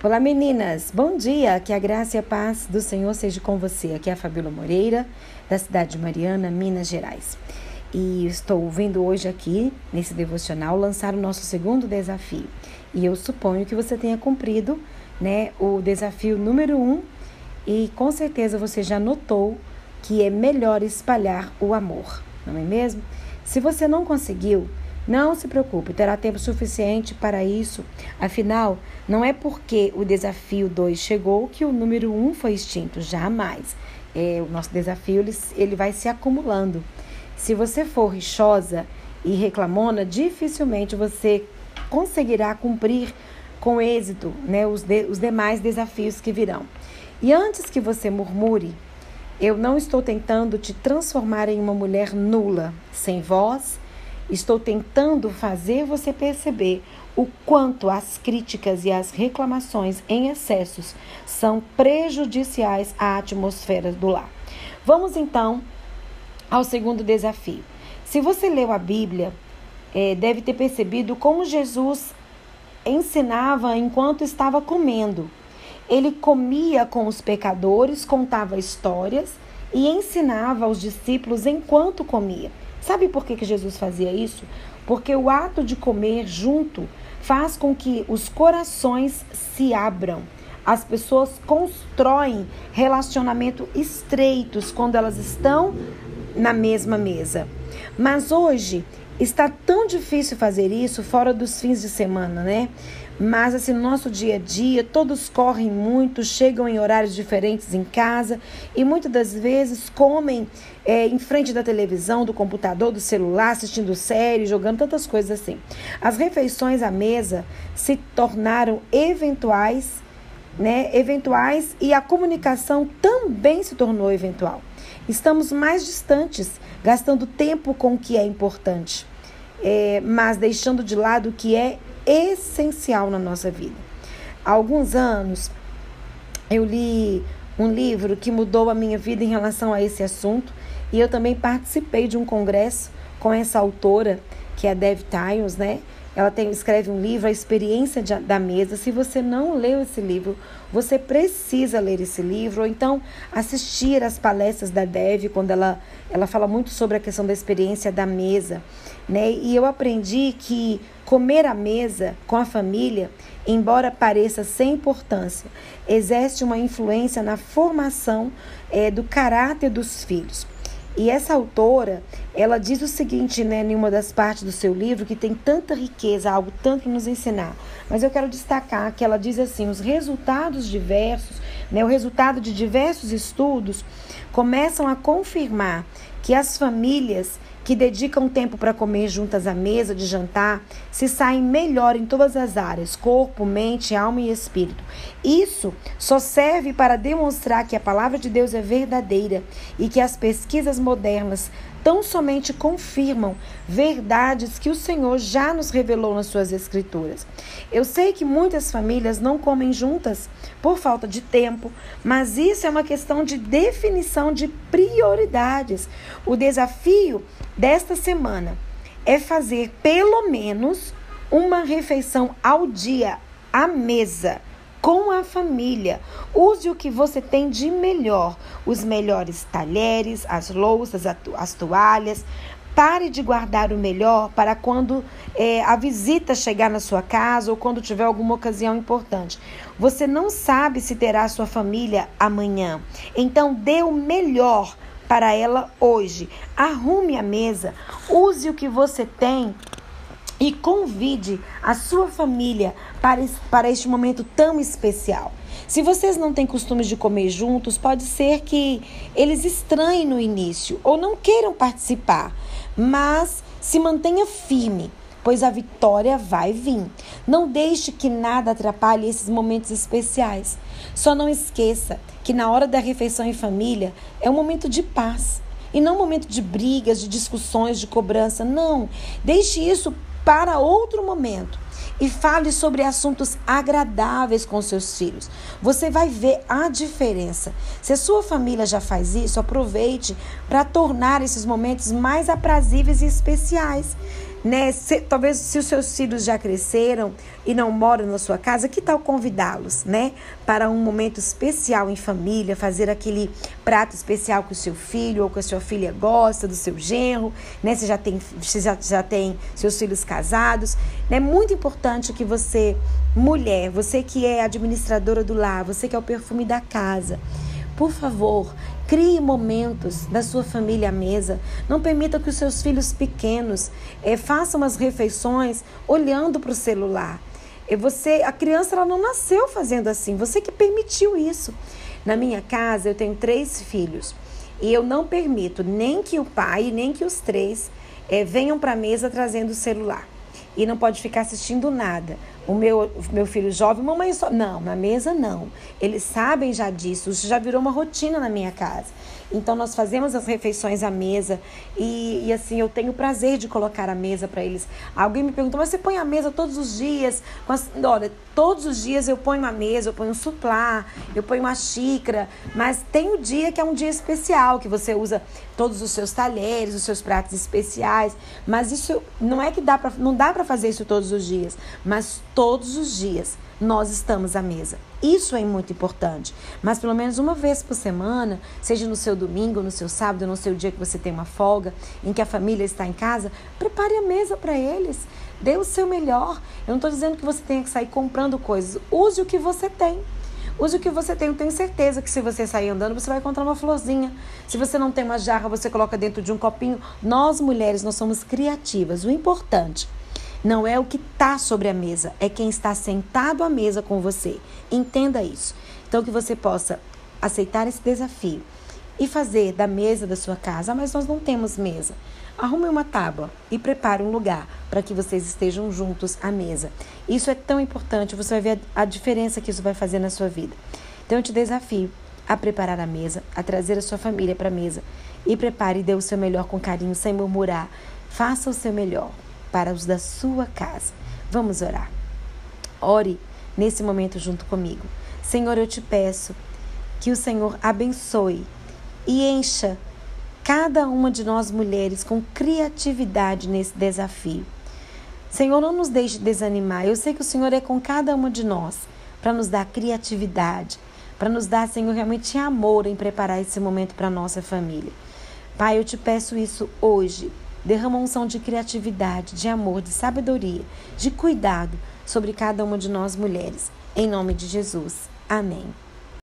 Olá meninas, bom dia, que a graça e a paz do Senhor seja com você. Aqui é a Fabíola Moreira, da cidade de Mariana, Minas Gerais. E estou vindo hoje aqui, nesse devocional, lançar o nosso segundo desafio. E eu suponho que você tenha cumprido né, o desafio número um e com certeza você já notou que é melhor espalhar o amor, não é mesmo? Se você não conseguiu, não se preocupe, terá tempo suficiente para isso. Afinal, não é porque o desafio 2 chegou que o número 1 um foi extinto, jamais. É, o nosso desafio ele, ele vai se acumulando. Se você for rixosa e reclamona, dificilmente você conseguirá cumprir com êxito né, os, de, os demais desafios que virão. E antes que você murmure, eu não estou tentando te transformar em uma mulher nula, sem voz, Estou tentando fazer você perceber o quanto as críticas e as reclamações em excessos são prejudiciais à atmosfera do lar. Vamos então ao segundo desafio. Se você leu a Bíblia, é, deve ter percebido como Jesus ensinava enquanto estava comendo. Ele comia com os pecadores, contava histórias e ensinava aos discípulos enquanto comia. Sabe por que, que Jesus fazia isso? Porque o ato de comer junto faz com que os corações se abram. As pessoas constroem relacionamento estreitos quando elas estão na mesma mesa. Mas hoje está tão difícil fazer isso fora dos fins de semana, né? Mas assim, no nosso dia a dia, todos correm muito, chegam em horários diferentes em casa e muitas das vezes comem é, em frente da televisão, do computador, do celular, assistindo série, jogando tantas coisas assim. As refeições à mesa se tornaram eventuais, né? Eventuais e a comunicação também se tornou eventual. Estamos mais distantes, gastando tempo com o que é importante, é, mas deixando de lado o que é essencial na nossa vida. Há alguns anos eu li um livro que mudou a minha vida em relação a esse assunto e eu também participei de um congresso com essa autora, que é a Dev Tiles, né? Ela tem, escreve um livro, A Experiência de, da Mesa. Se você não leu esse livro, você precisa ler esse livro, ou então assistir às palestras da Dev, quando ela, ela fala muito sobre a questão da experiência da mesa. Né? E eu aprendi que comer à mesa com a família, embora pareça sem importância, exerce uma influência na formação é, do caráter dos filhos. E essa autora, ela diz o seguinte, né, em uma das partes do seu livro, que tem tanta riqueza, algo tanto nos ensinar. Mas eu quero destacar que ela diz assim: os resultados diversos, né, o resultado de diversos estudos começam a confirmar que as famílias que dedicam tempo para comer juntas à mesa de jantar se saem melhor em todas as áreas, corpo, mente, alma e espírito. Isso só serve para demonstrar que a palavra de Deus é verdadeira e que as pesquisas modernas tão somente confirmam verdades que o Senhor já nos revelou nas suas escrituras. Eu sei que muitas famílias não comem juntas por falta de tempo, mas isso é uma questão de definição de prioridades. O desafio desta semana é fazer pelo menos uma refeição ao dia à mesa com a família. Use o que você tem de melhor: os melhores talheres, as louças, as toalhas. Pare de guardar o melhor para quando é, a visita chegar na sua casa ou quando tiver alguma ocasião importante. Você não sabe se terá sua família amanhã. Então, dê o melhor para ela hoje. Arrume a mesa, use o que você tem e convide a sua família para, para este momento tão especial. Se vocês não têm costume de comer juntos, pode ser que eles estranhem no início ou não queiram participar, mas se mantenha firme, pois a vitória vai vir. Não deixe que nada atrapalhe esses momentos especiais. Só não esqueça que na hora da refeição em família é um momento de paz. E não um momento de brigas, de discussões, de cobrança. Não. Deixe isso para outro momento e fale sobre assuntos agradáveis com seus filhos. Você vai ver a diferença. Se a sua família já faz isso, aproveite para tornar esses momentos mais aprazíveis e especiais. Né? Se, talvez se os seus filhos já cresceram e não moram na sua casa, que tal convidá-los, né? Para um momento especial em família, fazer aquele prato especial que o seu filho ou que a sua filha gosta, do seu genro, né? Você já tem, você já, já tem seus filhos casados. É né? muito importante que você, mulher, você que é administradora do lar, você que é o perfume da casa, por favor, crie momentos da sua família à mesa. Não permita que os seus filhos pequenos é, façam as refeições olhando para o celular. E você, a criança ela não nasceu fazendo assim, você que permitiu isso. Na minha casa eu tenho três filhos e eu não permito nem que o pai nem que os três é, venham para a mesa trazendo o celular e não pode ficar assistindo nada. O meu, meu filho jovem, mamãe só. Não, na mesa não. Eles sabem já disso, isso já virou uma rotina na minha casa. Então nós fazemos as refeições à mesa e, e assim eu tenho o prazer de colocar a mesa para eles. Alguém me perguntou, mas você põe a mesa todos os dias? Mas, olha, todos os dias eu ponho uma mesa, eu ponho um suplá, eu ponho uma xícara, mas tem o um dia que é um dia especial, que você usa todos os seus talheres, os seus pratos especiais, mas isso não é que dá para não dá para fazer isso todos os dias, mas todos os dias nós estamos à mesa. Isso é muito importante. Mas pelo menos uma vez por semana, seja no seu domingo, no seu sábado, no seu dia que você tem uma folga, em que a família está em casa, prepare a mesa para eles. Dê o seu melhor. Eu não estou dizendo que você tenha que sair comprando coisas. Use o que você tem. Use o que você tem. Eu tenho certeza que se você sair andando, você vai encontrar uma florzinha. Se você não tem uma jarra, você coloca dentro de um copinho. Nós, mulheres, nós somos criativas. O importante não é o que está sobre a mesa, é quem está sentado à mesa com você. Entenda isso. Então, que você possa aceitar esse desafio e fazer da mesa da sua casa, mas nós não temos mesa. Arrume uma tábua e prepare um lugar para que vocês estejam juntos à mesa. Isso é tão importante, você vai ver a diferença que isso vai fazer na sua vida. Então eu te desafio a preparar a mesa, a trazer a sua família para a mesa e prepare e dê o seu melhor com carinho, sem murmurar. Faça o seu melhor para os da sua casa. Vamos orar. Ore nesse momento junto comigo. Senhor, eu te peço que o Senhor abençoe e encha cada uma de nós mulheres com criatividade nesse desafio. Senhor, não nos deixe desanimar. Eu sei que o Senhor é com cada uma de nós para nos dar criatividade, para nos dar, Senhor, realmente amor em preparar esse momento para a nossa família. Pai, eu te peço isso hoje Derrama unção de criatividade, de amor, de sabedoria, de cuidado sobre cada uma de nós mulheres. Em nome de Jesus. Amém.